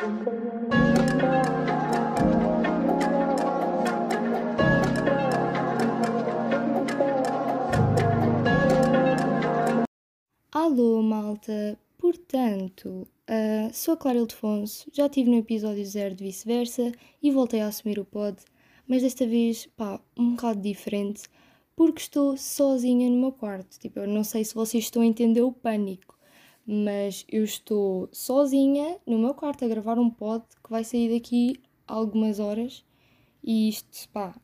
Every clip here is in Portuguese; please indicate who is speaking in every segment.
Speaker 1: Alô, malta! Portanto, uh, sou a Clara Ildefonso, já estive no episódio 0 de vice-versa e voltei a assumir o pod, mas desta vez, pá, um bocado diferente, porque estou sozinha no meu quarto. Tipo, eu não sei se vocês estão a entender o pânico, mas eu estou sozinha no meu quarto a gravar um pod que vai sair daqui algumas horas e isto, pá,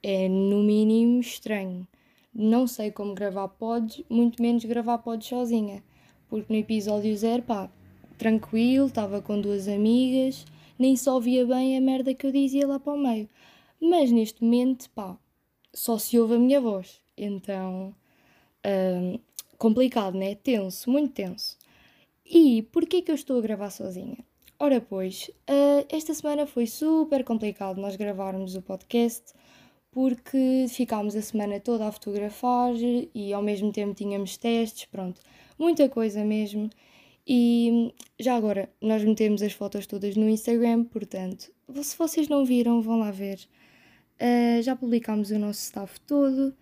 Speaker 1: é no mínimo estranho. Não sei como gravar pods, muito menos gravar pods sozinha. Porque no episódio zero, pá, tranquilo, estava com duas amigas, nem só via bem a merda que eu dizia lá para o meio. Mas neste momento, pá, só se ouve a minha voz. Então, hum, complicado, né? Tenso, muito tenso. E porquê que eu estou a gravar sozinha? Ora, pois, uh, esta semana foi super complicado nós gravarmos o podcast porque ficámos a semana toda a fotografar e ao mesmo tempo tínhamos testes, pronto, muita coisa mesmo. E já agora, nós metemos as fotos todas no Instagram, portanto, se vocês não viram, vão lá ver. Uh, já publicámos o nosso staff todo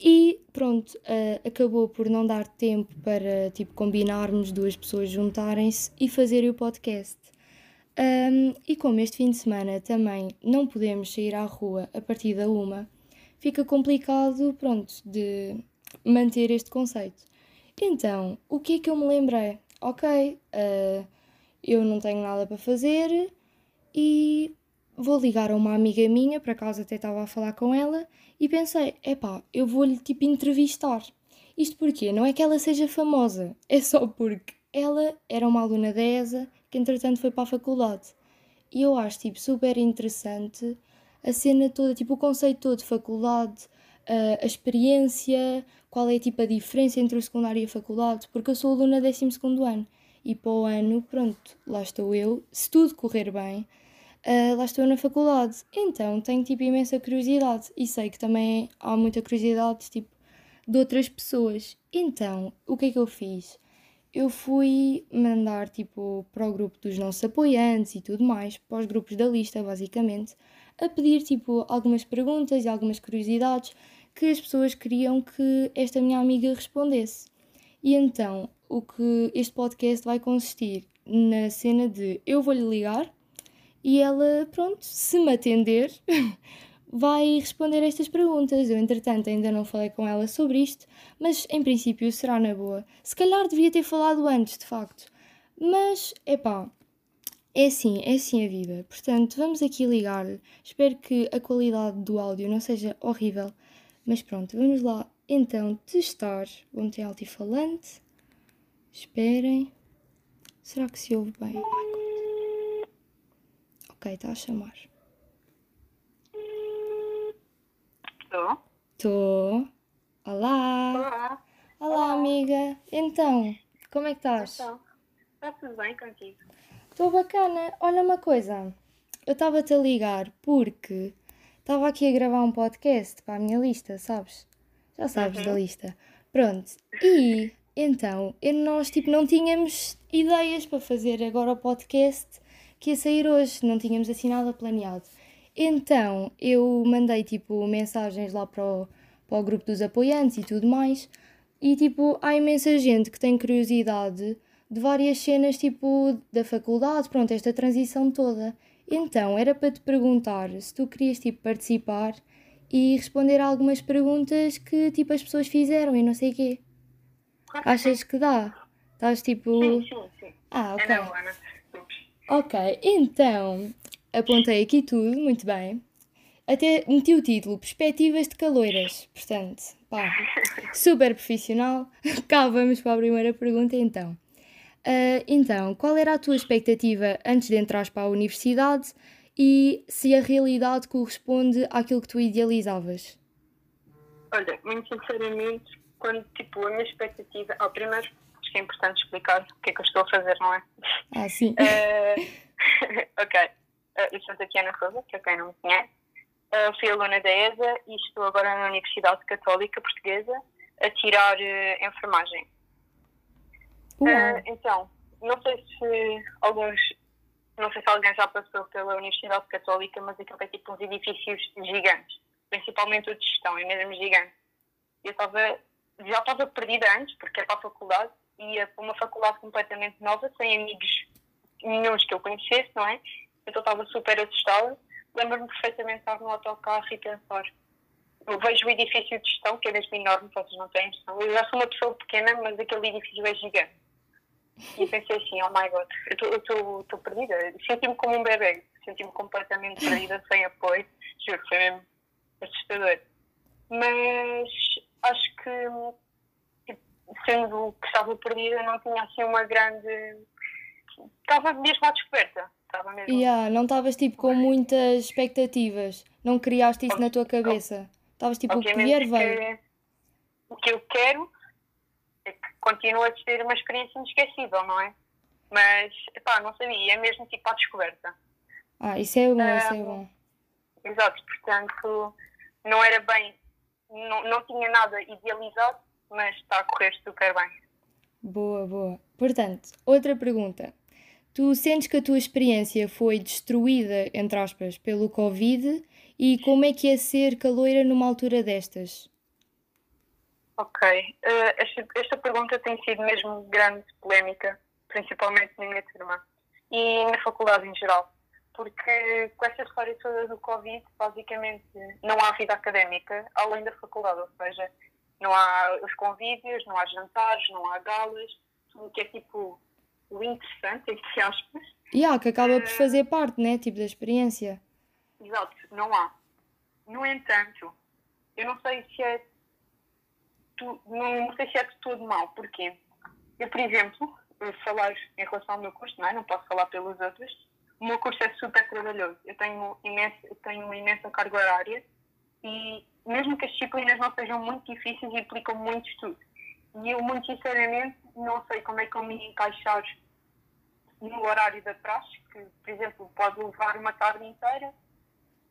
Speaker 1: e pronto, uh, acabou por não dar tempo para tipo combinarmos duas pessoas juntarem-se e fazerem o podcast. Um, e como este fim de semana também não podemos sair à rua a partir da uma, fica complicado, pronto, de manter este conceito. Então, o que é que eu me lembrei? Ok, uh, eu não tenho nada para fazer e vou ligar a uma amiga minha, por acaso até estava a falar com ela, e pensei, epá, eu vou-lhe tipo entrevistar. Isto porque não é que ela seja famosa, é só porque ela era uma aluna da ESA que entretanto foi para a faculdade. E eu acho tipo super interessante a cena toda, tipo o conceito todo de faculdade, a, a experiência, qual é tipo a diferença entre o secundário e a faculdade, porque eu sou aluna 12 ano e para o ano, pronto, lá estou eu, se tudo correr bem, uh, lá estou na faculdade. Então tenho tipo imensa curiosidade e sei que também há muita curiosidade tipo de outras pessoas. Então, o que é que eu fiz? eu fui mandar tipo para o grupo dos nossos apoiantes e tudo mais, para os grupos da lista, basicamente, a pedir tipo algumas perguntas e algumas curiosidades que as pessoas queriam que esta minha amiga respondesse. E então, o que este podcast vai consistir na cena de eu vou-lhe ligar e ela, pronto, se me atender, vai responder estas perguntas. Eu, entretanto, ainda não falei com ela sobre isto, mas em princípio será na boa. Se calhar devia ter falado antes, de facto. Mas, epá, é assim, é assim a vida. Portanto, vamos aqui ligar. Espero que a qualidade do áudio não seja horrível. Mas pronto, vamos lá então testar. Vou meter altifalante. Esperem. Será que se ouve bem? Ok, está a chamar.
Speaker 2: Estou.
Speaker 1: Estou. Olá.
Speaker 2: Olá.
Speaker 1: Olá,
Speaker 2: Olá.
Speaker 1: amiga. Então, como é que estás?
Speaker 2: Então, está tudo bem contigo?
Speaker 1: Estou bacana. Olha uma coisa. Eu estava-te a ligar porque estava aqui a gravar um podcast para a minha lista, sabes? Já sabes
Speaker 2: Uhum.
Speaker 1: da lista. Pronto. E então, nós tipo não tínhamos ideias para fazer agora o podcast que ia sair hoje, não tínhamos assim nada planeado. Então, eu mandei tipo mensagens lá para o, para o grupo dos apoiantes e tudo mais. E tipo, há imensa gente que tem curiosidade de várias cenas tipo da faculdade, pronto, esta transição toda. Então, era para te perguntar se tu querias tipo participar e responder a algumas perguntas que tipo as pessoas fizeram e não sei quê.
Speaker 2: Claro
Speaker 1: Achas que dá? Estás tipo.
Speaker 2: Sim, sim, sim.
Speaker 1: Ah,
Speaker 2: É
Speaker 1: ok.
Speaker 2: na boa, não te preocupes.
Speaker 1: Ok, então apontei aqui tudo, muito bem. Até meti o título Perspectivas de Caloiras. Portanto, pá, super profissional. Cá vamos para a primeira pergunta então. Ah, então, qual era a tua expectativa antes de entrares para a universidade e se a realidade corresponde àquilo que tu idealizavas?
Speaker 2: Olha, muito sinceramente, quando tipo a minha expectativa. Ao primeiro, acho que é importante explicar o que é que eu estou a fazer, não é?
Speaker 1: Ah, sim.
Speaker 2: Eh, ok. Eh, eu sou Tatiana Souza, para quem não me conhece. Eh, fui aluna da ESA e estou agora na Universidade Católica Portuguesa a tirar eh, enfermagem. Então, não sei se alguns não sei se alguém já passou pela Universidade Católica, mas aquilo é tipo uns edifícios gigantes, principalmente o de gestão, é mesmo gigante. Eu estava, já estava perdida antes, porque é para a faculdade, ia para uma faculdade completamente nova, sem amigos nenhums que eu conhecesse, não é? Então estava super assustada. Lembro-me perfeitamente de estar no autocarro e pensar. Eu vejo o edifício de gestão, que é mesmo enorme, vocês não têm noção. Eu já sou uma pessoa pequena, mas aquele edifício é gigante. E pensei assim, oh my god, eu estou perdida. Senti-me como um bebê, senti-me completamente perdida, sem apoio. Juro, foi mesmo assustador. Mas acho que, sendo que estava perdida, não tinha assim uma grande. Estava mesmo à descoberta. Estava mesmo.
Speaker 1: Yeah, não estavas tipo com muitas expectativas. Não criaste isso na tua cabeça. Estavas tipo, o que vier veio.
Speaker 2: O que eu quero é que continue a ser uma experiência inesquecível, não é? Mas, pá, não sabia, é mesmo tipo à descoberta.
Speaker 1: Ah, isso é bom, um, isso é bom.
Speaker 2: Exato, portanto, não era bem, não, não tinha nada idealizado, mas está a correr super bem.
Speaker 1: Boa, boa. Portanto, outra pergunta. Tu sentes que a tua experiência foi destruída, entre aspas, pelo Covid e como é que é ser caloira numa altura destas?
Speaker 2: Ok. Uh, esta, esta, pergunta tem sido mesmo grande polémica, principalmente na minha turma e na faculdade em geral. Porque com esta história toda do Covid, basicamente não há vida académica além da faculdade, ou seja, não há os convívios, não há jantares, não há galas, tudo que é tipo o interessante, entre aspas.
Speaker 1: E yeah, que acaba por fazer parte, né? Tipo da experiência.
Speaker 2: Exato, não há. No entanto, eu não sei se é tu, não, não, sei se é de todo mal. Porquê? Eu, por exemplo, falar em relação ao meu curso, não, é? não posso falar pelos outros. O meu curso é super trabalhoso. Eu tenho, imenso, eu tenho uma imensa carga horária e mesmo que as disciplinas não sejam muito difíceis, implicam muito estudo. E eu, muito sinceramente, não sei como é que eu me encaixar no horário da praxe, que, por exemplo, pode levar uma tarde inteira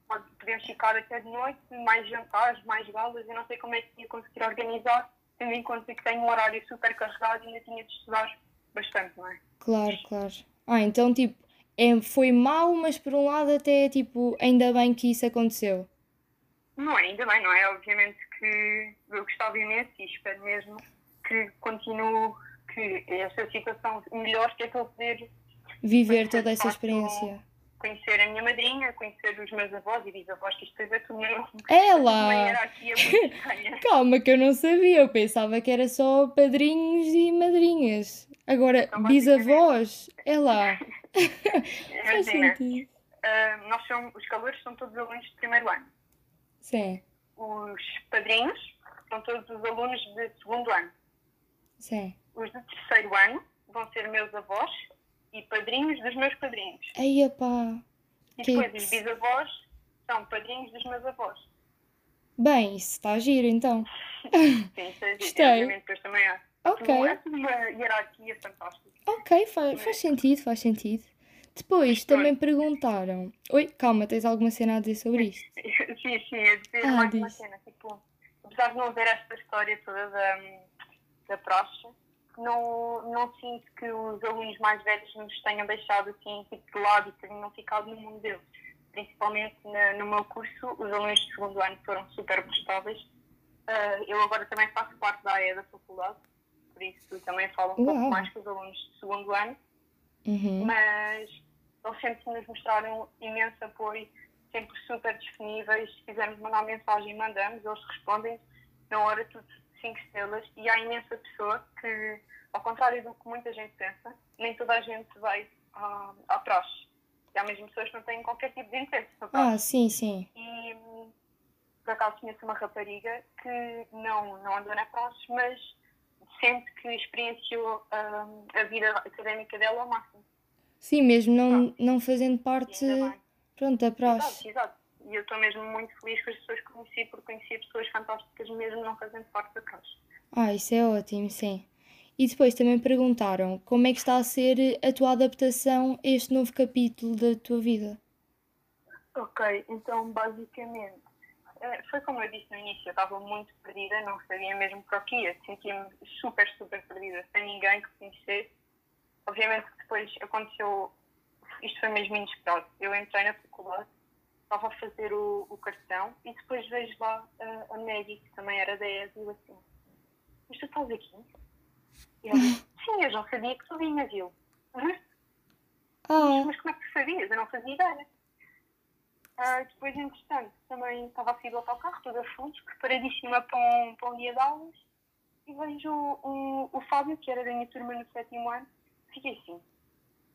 Speaker 2: pode, podemos ficar até de noite, mais jantares, mais galas, eu não sei como é que ia conseguir organizar, tendo em conta que tenho um horário super carregado e ainda tinha de estudar bastante, não é?
Speaker 1: Claro, claro. Ah, então tipo, é, foi mau, mas por um lado até tipo, ainda bem que isso aconteceu.
Speaker 2: Não é, ainda bem, não é? Obviamente que eu gostava imenso e espero mesmo que continue, que esta situação melhor, que é para eu poder
Speaker 1: viver toda essa experiência
Speaker 2: conhecer a minha madrinha, conhecer os meus avós e bisavós, que isto é tudo meu.
Speaker 1: Ela! Calma, que eu não sabia, eu pensava que era só padrinhos e madrinhas. Agora, então, bisavós, é lá.
Speaker 2: Imagina, uh, nós somos, os calores são todos alunos de primeiro ano.
Speaker 1: Sim.
Speaker 2: Os padrinhos são todos os alunos de segundo ano.
Speaker 1: Sim.
Speaker 2: Os de terceiro ano vão ser meus avós e padrinhos dos meus padrinhos.
Speaker 1: Aí, pá.
Speaker 2: E depois que... os bisavós são padrinhos dos meus avós.
Speaker 1: Bem, isso está a giro então.
Speaker 2: Sim, isso é giro. Obviamente, depois também há.
Speaker 1: Ok.
Speaker 2: É tudo uma hierarquia fantástica.
Speaker 1: Ok, faz, faz sentido, faz sentido. Depois também perguntaram. Oi, calma, tens alguma cena a dizer sobre isto?
Speaker 2: sim, sim, a dizer ah, mais diz. uma cena. Tipo, apesar de não haver esta história toda da, da praxe, não, não sinto que os alunos mais velhos nos tenham deixado assim tipo, de lado e tenham ficado no mundo deles. Principalmente na, no meu curso, os alunos de segundo ano foram super prestáveis. Uh, eu agora também faço parte da AE da faculdade, por isso também falo um Uau. pouco mais com os alunos de segundo ano.
Speaker 1: Uhum.
Speaker 2: Mas eles sempre nos mostraram imenso apoio, sempre super disponíveis. Se quisermos mandar mensagem, mandamos, eles respondem na hora tudo cinco estrelas e há imensa pessoa que, ao contrário do que muita gente pensa, nem toda a gente vai à, à praxe. E há mesmo pessoas que não têm qualquer tipo de interesse
Speaker 1: Ah, sim, sim.
Speaker 2: E por acaso conheço uma rapariga que não, não andou na praxe, mas sente que experienciou um, a vida académica dela ao máximo.
Speaker 1: Sim, mesmo não, não fazendo parte pronto, da praxe.
Speaker 2: Exato, exato. E eu estou mesmo muito feliz com as pessoas que conheci, porque conheci pessoas fantásticas mesmo não fazendo parte da classe.
Speaker 1: Ah, isso é ótimo, sim. E depois também perguntaram como é que está a ser a tua adaptação a este novo capítulo da tua vida.
Speaker 2: Ok, então basicamente eh, foi como eu disse no início, eu estava muito perdida, não sabia mesmo para o que ia, sentia-me super, super perdida, sem ninguém que conhecesse. Obviamente que depois aconteceu isto foi mesmo inesperado. Eu entrei na faculdade, estava a fazer o, o cartão e depois vejo lá a, a Maggie, que também era da ES, e eu assim, mas tu estás aqui? E ela disse, sim, eu já sabia que tu vinhas. Eu, "Hã?
Speaker 1: Ah,
Speaker 2: mas como é que tu sabias? Eu não fazia ideia. Ah, depois, entretanto, também estava a sair do autocarro, toda fonte, preparadíssima para um, para um dia de aulas, e vejo o, o, o Fábio, que era da minha turma no sétimo ano, fiquei assim,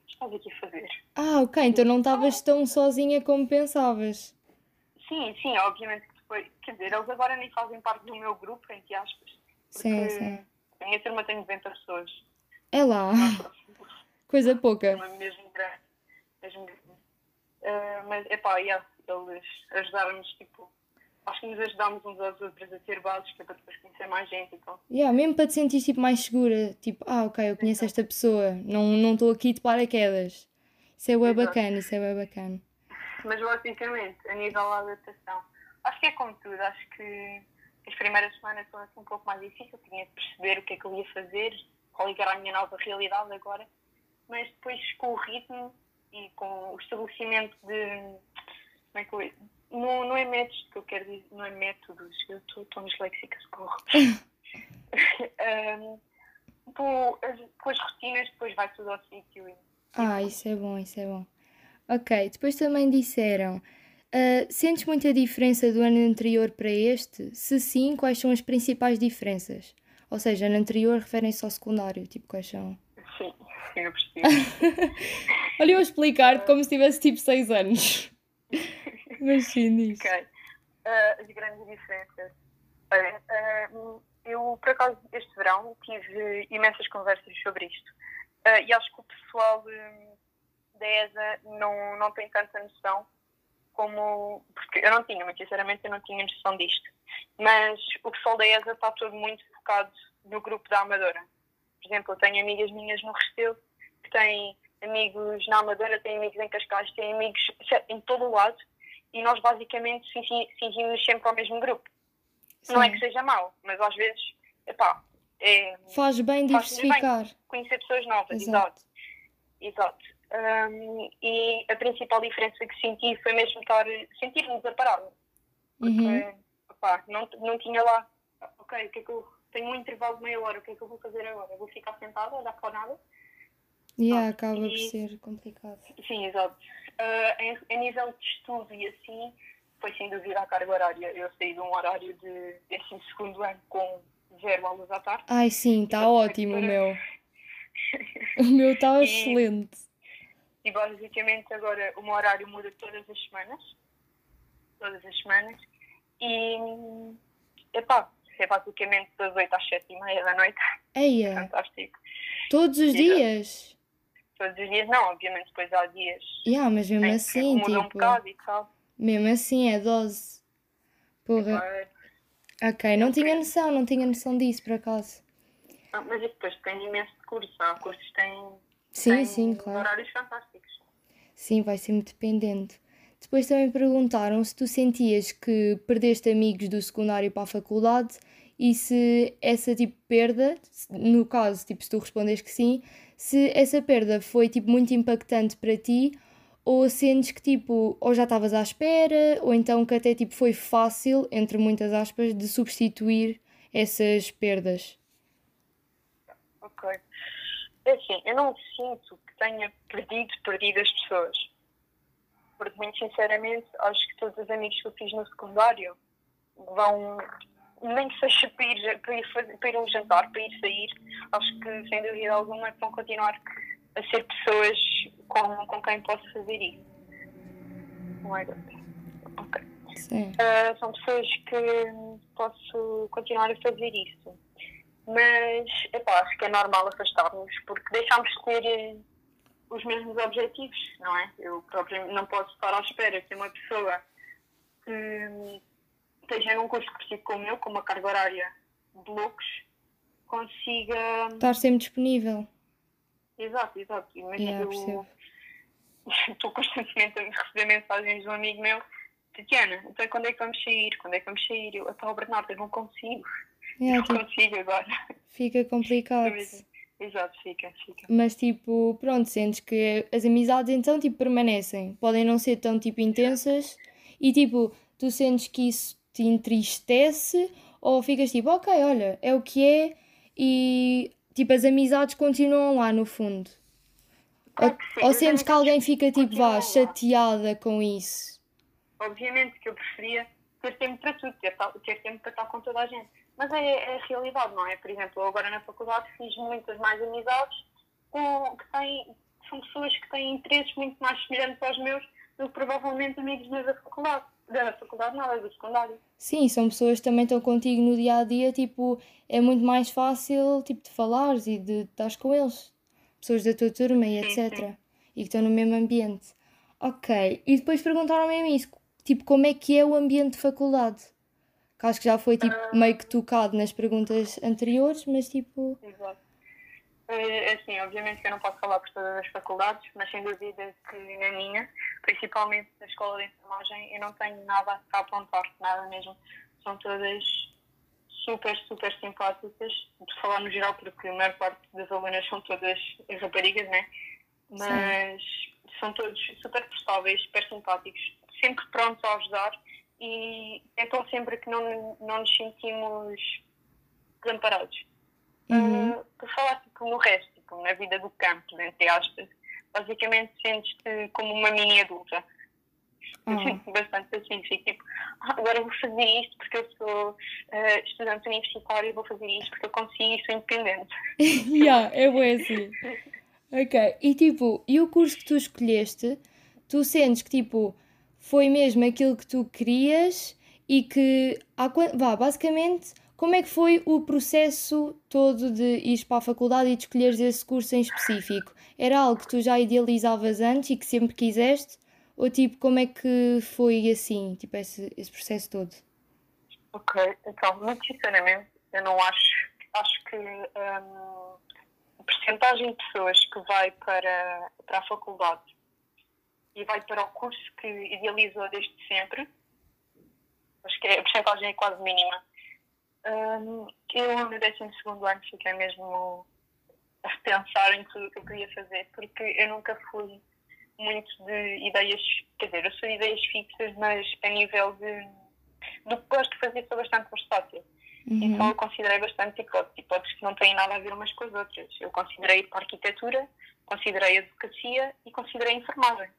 Speaker 2: estás aqui a fazer?
Speaker 1: ah, ok, então não estavas tão sozinha como pensavas.
Speaker 2: Sim, sim, obviamente que depois, quer dizer, eles agora nem fazem parte do meu grupo, entre aspas, porque
Speaker 1: Sim, sim.
Speaker 2: a minha turma tem 90 pessoas,
Speaker 1: É lá, coisa pouca.
Speaker 2: uma mesmo grande, mesmo grande. Ah, mas, epá, yeah, eles ajudaram-nos, tipo, acho que nos ajudámos uns aos outros a ter bases, que é para depois conhecer mais gente, então,
Speaker 1: Yeah, mesmo para te sentir tipo, mais segura, tipo, ah, ok, eu conheço esta pessoa, não não estou aqui de paraquedas. Isso é bem bacana, isso é bem bacana.
Speaker 2: Mas basicamente, a nível da adaptação, acho que é como tudo. Acho que as primeiras semanas são assim um pouco mais difíceis. Tinha de perceber o que é que eu ia fazer, qual é era a minha nova realidade agora. Mas depois, com o ritmo e com o estabelecimento de. Como é que eu. Não, não é métodos que eu quero dizer, não é métodos, eu estou disléxica, socorro. um, com, as rotinas, depois vai tudo ao sítio. e-
Speaker 1: Ah, isso é bom, isso é bom. Ok, depois também disseram, ah, sentes muita diferença do ano anterior para este? Se sim, quais são as principais diferenças? Ou seja, no anterior referem-se ao secundário, tipo, quais são?
Speaker 2: Sim, sim, eu.
Speaker 1: Olha, eu a explicar como se tivesse tipo 6 anos. Mas sim, diz.
Speaker 2: Ok. Ah, as grandes diferenças. Olha, ah, eu, por acaso, este verão tive imensas conversas sobre isto. Ah, e acho que o pessoal hum, da ESA não, não tem tanta noção como. Porque eu não tinha, mas sinceramente eu não tinha noção disto. Mas o pessoal da ESA está todo muito focado no grupo da Amadora. Por exemplo, eu tenho amigas minhas no Restelo que têm amigos na Amadora, têm amigos em Cascais, têm amigos em todo o lado e nós basicamente fingi- fingimos sempre ao mesmo grupo. Não é que
Speaker 1: Sim.
Speaker 2: seja mau, mas às vezes, epá, é
Speaker 1: Faz bem
Speaker 2: Faz-nos bem.
Speaker 1: diversificar.
Speaker 2: conhecer pessoas novas,
Speaker 1: Exato.
Speaker 2: exato. exato. Hum, e a principal diferença que senti foi mesmo estar, sentir-nos a parar. Porque,
Speaker 1: Uhum.
Speaker 2: não, não tinha lá, ok, o que é que eu tenho um intervalo de meia hora, o que é que eu vou fazer agora? Vou ficar sentada, olhar para o nada?
Speaker 1: Yeah,
Speaker 2: Ah,
Speaker 1: acaba por
Speaker 2: e-
Speaker 1: ser complicado.
Speaker 2: Sim, exato. Ah, em, a nível de estudo e assim, foi sem dúvida a carga horária. Eu saí de um horário de 12 ano com zero aulas à tarde.
Speaker 1: Ai, sim, está ótimo o
Speaker 2: para-
Speaker 1: meu. O meu está
Speaker 2: E-
Speaker 1: excelente.
Speaker 2: E basicamente agora o meu horário muda todas as semanas. Todas as semanas. E, epá, é basicamente das 8 às 7 e meia da noite.
Speaker 1: Eia,
Speaker 2: Fantástico.
Speaker 1: todos os
Speaker 2: Exato.
Speaker 1: dias?
Speaker 2: Todos os dias não, obviamente depois há dias
Speaker 1: Yeah, mas mesmo
Speaker 2: em que
Speaker 1: assim,
Speaker 2: muda um
Speaker 1: tipo,
Speaker 2: bocado e tal.
Speaker 1: mesmo assim é dose. Porra. Ok, não tinha noção, não tinha noção disso por acaso.
Speaker 2: ah, mas depois tem imenso de curso. Há cursos que têm,
Speaker 1: Sim,
Speaker 2: têm
Speaker 1: sim, claro.
Speaker 2: horários fantásticos.
Speaker 1: Sim, vai ser muito dependente. Depois também perguntaram se tu sentias que perdeste amigos do secundário para a faculdade e se essa tipo perda, no caso, tipo, se tu respondes que sim, se essa perda foi tipo muito impactante para ti ou sentes que tipo, ou já estavas à espera, ou então que até tipo foi fácil, entre muitas aspas, de substituir essas perdas.
Speaker 2: Ok. É assim, eu não sinto que tenha perdido, perdido as pessoas. Porque, muito sinceramente, acho que todos os amigos que eu fiz no secundário vão, nem que seja para ir, para ir, fazer, para ir a um jantar, para ir sair, acho que, sem dúvida alguma, vão continuar a ser pessoas com, com quem posso fazer isso. Não é? Ok.
Speaker 1: Sim.
Speaker 2: Uh, são pessoas que posso continuar a fazer isso. Mas, epá, acho que é normal afastar-nos porque deixámos de ter eh, os mesmos objetivos, não é? Eu próprio não posso estar à espera que uma pessoa que esteja num curso parecido com o meu, com uma carga horária de loucos, consiga.
Speaker 1: Estar sempre disponível.
Speaker 2: Exato, exato. Imagina,
Speaker 1: Yeah,
Speaker 2: eu estou constantemente a receber mensagens de um amigo meu, Tatiana, então quando é que vamos sair? Quando é que vamos sair? Eu, então, Bernardo, eu não consigo.
Speaker 1: Yeah,
Speaker 2: não
Speaker 1: tipo,
Speaker 2: consigo agora.
Speaker 1: fica complicado.
Speaker 2: Exato, fica, fica.
Speaker 1: Mas tipo, pronto, sentes que as amizades então tipo permanecem. Podem não ser tão tipo intensas e tipo, tu sentes que isso te entristece ou ficas tipo, ok, olha, é o que é e tipo as amizades continuam lá no fundo.
Speaker 2: Claro que sim,
Speaker 1: Ou
Speaker 2: as
Speaker 1: sentes que alguém fica tipo, vá, chateada com isso?
Speaker 2: Obviamente que eu preferia ter tempo para tudo, ter, ta- ter tempo para estar com toda a gente. Mas é, é a realidade, não é? Por exemplo, eu agora na faculdade fiz muitas mais amizades com, que, têm, são pessoas que têm interesses muito mais semelhantes aos meus do que provavelmente amigos meus da faculdade. Da faculdade nada, do secundário.
Speaker 1: Sim, são pessoas que também estão contigo no dia a dia, tipo, é muito mais fácil tipo, de falares e de estás com eles. Pessoas da tua turma e
Speaker 2: Sim,
Speaker 1: etc.
Speaker 2: sim.
Speaker 1: E que estão no mesmo ambiente. Ok. E depois perguntaram-me a mim isso, tipo, como é que é o ambiente de faculdade? Que acho que já foi tipo
Speaker 2: Ah.
Speaker 1: meio que tocado nas perguntas anteriores, mas tipo.
Speaker 2: Exato. É, assim, obviamente que eu não posso falar por todas as faculdades, mas sem dúvida que na minha, principalmente na escola de enfermagem, eu não tenho nada a apontar, nada mesmo. São todas super, super simpáticas, de falar no geral, porque a maior parte das alunas são todas raparigas, né? Mas são todos super prestáveis, super simpáticos, sempre prontos a ajudar e tentam sempre que não, não nos sentimos desamparados.
Speaker 1: Uhum.
Speaker 2: Uh, por falar tipo, no resto, tipo, na vida do campo, entre aspas, basicamente sentes-te como uma mini adulta. Eu
Speaker 1: Ah.
Speaker 2: sinto bastante assim, fico tipo, "Ah, agora vou fazer isto porque eu sou uh, estudante universitário e vou fazer isto porque eu consigo e sou independente.
Speaker 1: yeah, é bom assim. Ok. E tipo, e o curso que tu escolheste, tu sentes que tipo, foi mesmo aquilo que tu querias e que, há, vá, basicamente, como é que foi o processo todo de ires para a faculdade e de escolheres esse curso em específico? Era algo que tu já idealizavas antes e que sempre quiseste? Ou tipo, como é que foi assim, tipo, esse, esse processo todo?
Speaker 2: Ok, então, muito sinceramente, eu não acho, acho que hum, a percentagem de pessoas que vai para, para a faculdade e vai para o curso que idealizou desde sempre, acho que a percentagem é quase mínima. Hum, eu, no 12 ano, fiquei mesmo a repensar em tudo o que eu queria fazer, porque eu nunca fui muito de ideias, quer dizer, eu sou de ideias fixas, mas a nível de do que gosto de fazer sou bastante versátil. Então
Speaker 1: Uhum.
Speaker 2: eu considerei bastante hipóteses, hipóteses que não têm nada a ver umas com as outras. Eu considerei ir para a arquitetura, considerei advocacia e considerei enfermagem.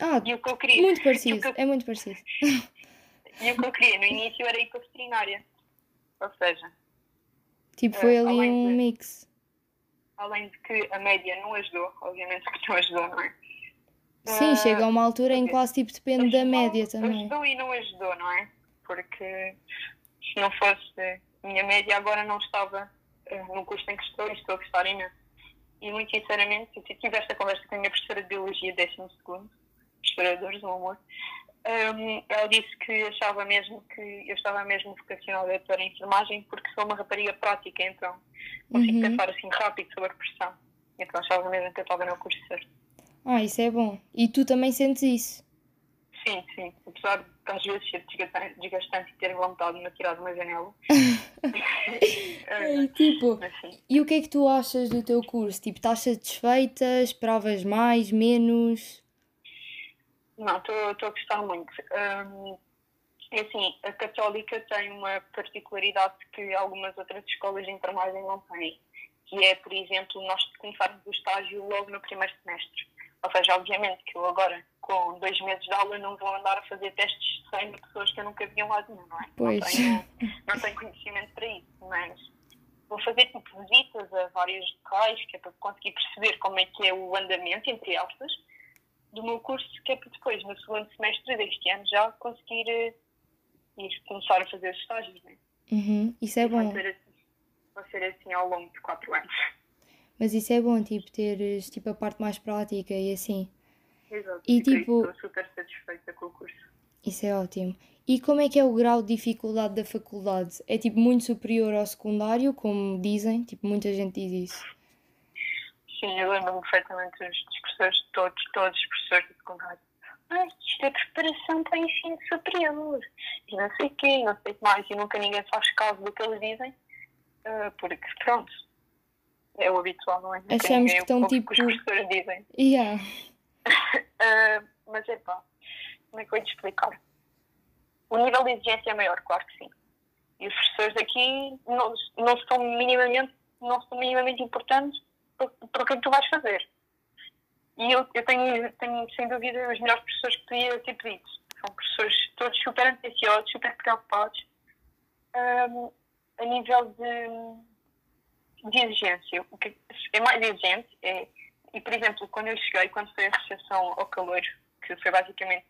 Speaker 1: Ah,
Speaker 2: E o que eu queria,
Speaker 1: muito parecido,
Speaker 2: que eu,
Speaker 1: é muito parecido.
Speaker 2: e o que eu queria no início era ir para a veterinária. Ou seja,
Speaker 1: Tipo, foi
Speaker 2: Eh,
Speaker 1: ali
Speaker 2: além
Speaker 1: um
Speaker 2: de-
Speaker 1: mix.
Speaker 2: além de que a média não ajudou, obviamente que não ajudou, não é?
Speaker 1: Sim,
Speaker 2: Ah,
Speaker 1: chega a uma altura em que quase tipo depende da
Speaker 2: Ajudou-
Speaker 1: média também.
Speaker 2: Ajudou e não ajudou, não é? Porque se não fosse a minha média, agora não estava eh, no curso em que estou e estou a gostar imenso. E muito sinceramente, eu tive esta conversa com a minha professora de Biologia, 12 segundo, professora Dores do Amor, hum, ela disse que achava mesmo que eu estava mesmo vocacionada para a enfermagem porque sou uma rapariga prática, então consigo
Speaker 1: Uhum.
Speaker 2: pensar assim rápido sobre pressão. Então achava mesmo que eu estava no curso certo.
Speaker 1: Ah, isso é bom. E tu também sentes isso?
Speaker 2: Sim, sim. Apesar de às vezes ser desgastante, e ter vontade de me tirar de uma janela.
Speaker 1: E, tipo, e o que é que tu achas do teu curso? Tipo, estás satisfeita? Esperavas mais, menos?
Speaker 2: Não, estou a gostar muito. Hum, é assim, a Católica tem uma particularidade que algumas outras escolas de enfermagem não têm, que é, por exemplo, nós começarmos o estágio logo no primeiro semestre. Ou seja, obviamente que eu agora, com dois meses de aula, não vou andar a fazer testes de sangue de pessoas que eu nunca vi em lado nenhum, não é?
Speaker 1: Pois.
Speaker 2: Não tenho, não tenho conhecimento para isso, mas vou fazer tipo visitas a vários locais, que é para conseguir perceber como é que é o andamento, entre aspas, do meu curso, que é para depois, no segundo semestre deste ano, já conseguir eh, ir começar a fazer os estágios, né?
Speaker 1: Uhum, isso é
Speaker 2: E vai
Speaker 1: bom.
Speaker 2: ser, assim, vai ser assim ao longo de quatro anos.
Speaker 1: Mas isso é bom, tipo, teres tipo, a parte mais prática e assim.
Speaker 2: Exato.
Speaker 1: E, tipo-
Speaker 2: Estou super satisfeita com o curso.
Speaker 1: Isso é ótimo. E como é que é o grau de dificuldade da faculdade? É tipo muito superior ao secundário, como dizem? Tipo, muita gente diz isso.
Speaker 2: Sim, eu lembro-me perfeitamente dos professores, todos, todos os professores do secundário. Ah, isto é preparação para ensino superior. E não sei o quê, não sei o que mais. E nunca ninguém faz caso do que eles dizem. ah, porque, pronto, é o habitual, não é? Nunca
Speaker 1: Achamos que estão
Speaker 2: ouve o
Speaker 1: tipo-
Speaker 2: que os professores dizem.
Speaker 1: Yeah.
Speaker 2: Ah, mas é pá, como é que eu te explicar? O nível de exigência é maior, claro que sim. E os professores daqui não, não estão minimamente, não estão minimamente importantes para, para o é que tu vais fazer. E eu, eu tenho, tenho, sem dúvida, os melhores professores que podia ter pedido. São professores todos super atenciosos, super preocupados. Ahm, a nível de, de exigência, o que é mais exigente é e, por exemplo, quando eu cheguei, quando foi a recepção ao calor, que foi basicamente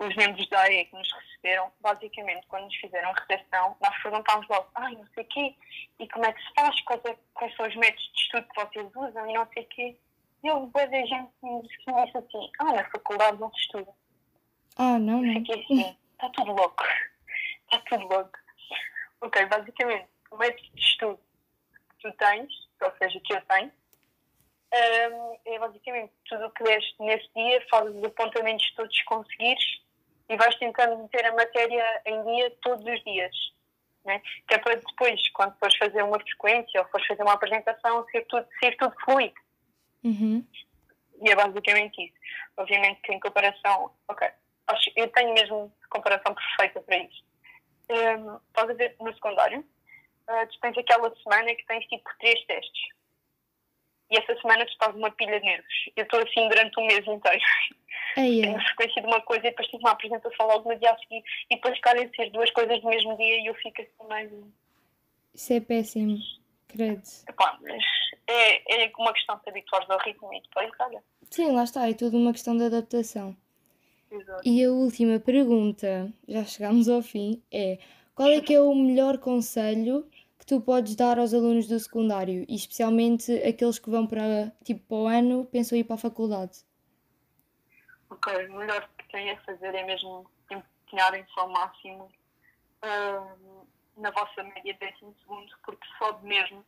Speaker 2: os membros da AE que nos receberam, basicamente, quando nos fizeram a recepção, nós perguntámos logo, ai, não sei o quê, e como é que se faz, quais, é, quais são os métodos de estudo que vocês usam, e não sei o quê. E eu, boa da gente me disse assim, ah, na faculdade não se estuda.
Speaker 1: Ah, não, não.
Speaker 2: fiquei assim, está tudo louco. Está tudo louco. Ok, basicamente, o método de estudo que tu tens, ou seja, que eu tenho, hum, é basicamente tudo o que leste nesse dia, fazes os apontamentos todos que conseguires e vais tentando meter a matéria em dia todos os dias. Né? Que é para depois, quando fores fazer uma frequência ou fores fazer uma apresentação, ser tudo, ser tudo fluido.
Speaker 1: Uhum.
Speaker 2: E é basicamente isso. Obviamente que em comparação. Ok, acho, eu tenho mesmo comparação perfeita para isso. Um, estás a ver no secundário, uh, tu tens aquela semana que tens tipo três testes. E essa semana tu estás numa pilha de nervos. Eu estou assim durante um mês inteiro. Tenho frequência de uma coisa e depois tive uma apresentação logo no dia a seguir. E depois ficarem ser duas coisas no mesmo dia e eu fico assim meio.
Speaker 1: Isso é péssimo. Credo.
Speaker 2: Epá, mas é, é uma questão de te habituares ao ritmo e depois, olha.
Speaker 1: Sim, lá está, é tudo uma questão de adaptação.
Speaker 2: Exato.
Speaker 1: E a última pergunta, já chegámos ao fim, é qual é que é o melhor conselho que tu podes dar aos alunos do secundário e especialmente aqueles que vão para, tipo, para o ano, pensam ir para a faculdade?
Speaker 2: Ok, o melhor que têm a fazer é mesmo empenharem-se ao máximo ahm, na vossa média décimo segundo, porque sobe mesmo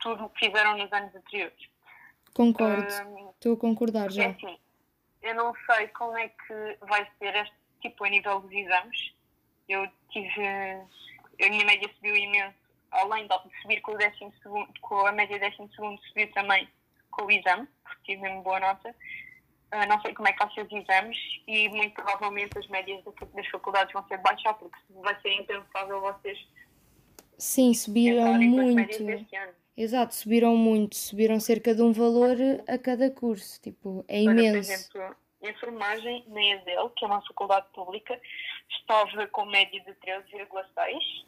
Speaker 2: tudo o que fizeram nos anos anteriores.
Speaker 1: Concordo,
Speaker 2: Ahm,
Speaker 1: estou a concordar
Speaker 2: é
Speaker 1: já.
Speaker 2: assim, eu não sei como é que vai ser este tipo a nível dos exames. Eu tive. A minha média subiu imenso, além de subir com, o décimo segundo, com a média décimo segundo, subiu também com o exame, porque tive mesmo boa nota. Ah, não sei como é que vai ser os exames e muito provavelmente as médias da- das faculdades vão ser baixas, porque vai ser impensável vocês
Speaker 1: Sim, subiram muito. Exato, subiram muito, subiram cerca de um valor a cada curso, tipo, é
Speaker 2: Olha, por
Speaker 1: imenso.
Speaker 2: exemplo, enfermagem na ESEL, que é uma faculdade pública, estava com média de 13,6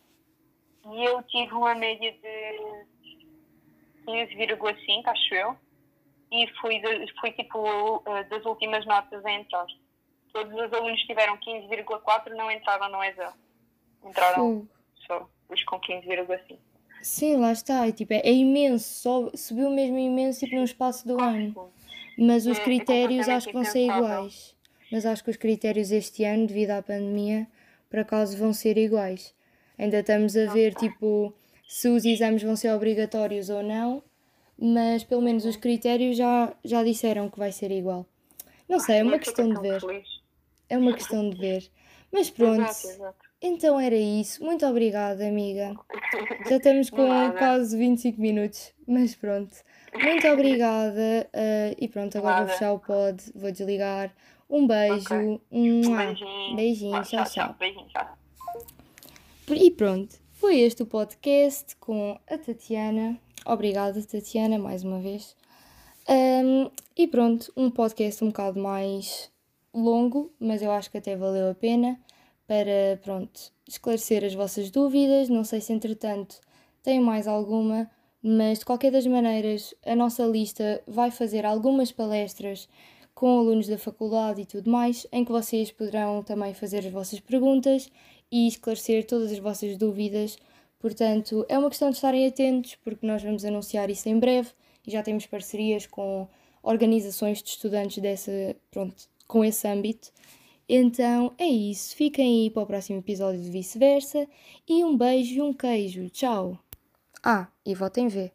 Speaker 2: e eu tive uma média de 15,5, acho eu, e fui, fui tipo eh, das últimas notas a entrar. Todos os alunos tiveram 15,4 não entraram no ESEL. Entraram
Speaker 1: Fogo.
Speaker 2: só os com 15,5.
Speaker 1: Sim, lá está, é, tipo, é, é imenso, só, subiu mesmo imenso tipo, no espaço do ano. Mas os
Speaker 2: É- é
Speaker 1: critérios acho que vão ser iguais. Mas acho que os critérios este ano, devido à pandemia, por acaso vão ser iguais. Ainda estamos a ver, tipo, se os exames vão ser obrigatórios ou não, mas pelo menos os critérios já, já disseram que vai ser igual. Não sei, é uma questão de ver. É uma questão de ver. Mas pronto, então era isso. Muito obrigada, amiga. Já estamos com quase 25 minutos, mas pronto. Muito obrigada. eh, e pronto, agora vou fechar o pod, vou desligar. Um beijo.
Speaker 2: Ok.
Speaker 1: Um
Speaker 2: Beijinho.
Speaker 1: Beijinho, tchau, tchau.
Speaker 2: Beijinho, tchau.
Speaker 1: E pronto, foi este o podcast com a Tatiana. Obrigada, Tatiana, mais uma vez. Ahm, e pronto, um podcast um bocado mais longo, mas eu acho que até valeu a pena para, pronto, esclarecer as vossas dúvidas. Não sei se entretanto tem mais alguma, mas de qualquer das maneiras, a nossa lista vai fazer algumas palestras com alunos da faculdade e tudo mais, em que vocês poderão também fazer as vossas perguntas e esclarecer todas as vossas dúvidas. Portanto, é uma questão de estarem atentos, porque nós vamos anunciar isso em breve e já temos parcerias com organizações de estudantes dessa, pronto, com esse âmbito. Então é isso, fiquem aí para o próximo episódio de vice-versa e um beijo e um queijo. Tchau! Ah, e votem ver.